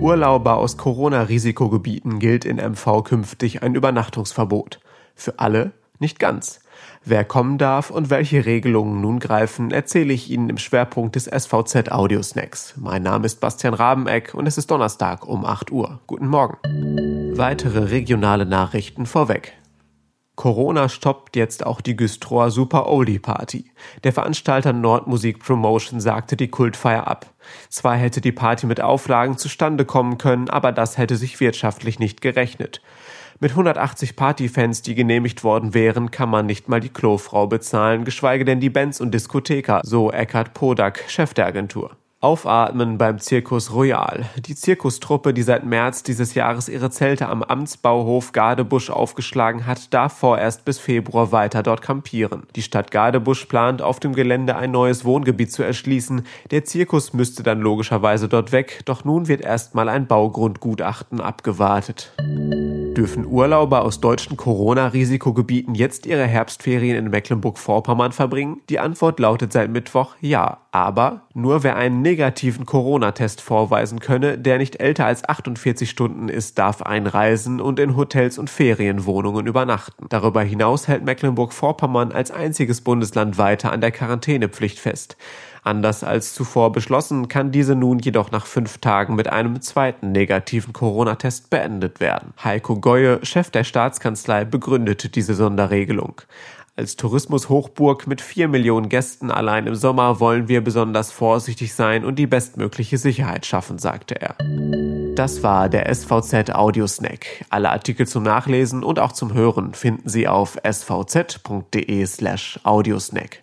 Urlauber aus Corona-Risikogebieten gilt in MV künftig ein Übernachtungsverbot. Für alle nicht ganz. Wer kommen darf und welche Regelungen nun greifen, erzähle ich Ihnen im Schwerpunkt des SVZ Audio Snacks. Mein Name ist Bastian Rabeneck und es ist Donnerstag um 8 Uhr. Guten Morgen. Weitere regionale Nachrichten vorweg. Corona stoppt jetzt auch die Güstrower Super Oldie Party. Der Veranstalter Nordmusik Promotion sagte die Kultfeier ab. Zwar hätte die Party mit Auflagen zustande kommen können, aber das hätte sich wirtschaftlich nicht gerechnet. Mit 180 Partyfans, die genehmigt worden wären, kann man nicht mal die Klofrau bezahlen, geschweige denn die Bands und Diskotheker, so Eckhard Podak, Chef der Agentur. Aufatmen beim Zirkus Royal. Die Zirkustruppe, die seit März dieses Jahres ihre Zelte am Amtsbauhof Gardebusch aufgeschlagen hat, darf vorerst bis Februar weiter dort kampieren. Die Stadt Gardebusch plant, auf dem Gelände ein neues Wohngebiet zu erschließen. Der Zirkus müsste dann logischerweise dort weg, doch nun wird erstmal ein Baugrundgutachten abgewartet. Dürfen Urlauber aus deutschen Corona-Risikogebieten jetzt ihre Herbstferien in Mecklenburg-Vorpommern verbringen? Die Antwort lautet seit Mittwoch ja, aber nur wer einen negativen Corona-Test vorweisen könne, der nicht älter als 48 Stunden ist, darf einreisen und in Hotels und Ferienwohnungen übernachten. Darüber hinaus hält Mecklenburg-Vorpommern als einziges Bundesland weiter an der Quarantänepflicht fest. Anders als zuvor beschlossen, kann diese nun jedoch nach fünf Tagen mit einem zweiten negativen Corona-Test beendet werden. Heiko Goye, Chef der Staatskanzlei, begründete diese Sonderregelung. Als Tourismushochburg mit vier Millionen Gästen allein im Sommer wollen wir besonders vorsichtig sein und die bestmögliche Sicherheit schaffen, sagte er. Das war der SVZ Audiosnack. Alle Artikel zum Nachlesen und auch zum Hören finden Sie auf svz.de slash audiosnack.